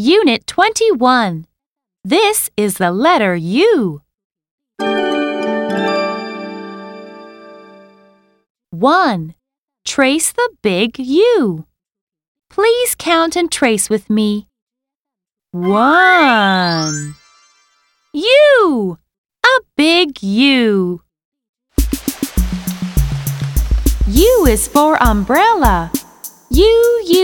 Unit 21. This is the letter U. 1. Trace the big U. Please count and trace with me. 1. U. A big U. U is for umbrella. U, U,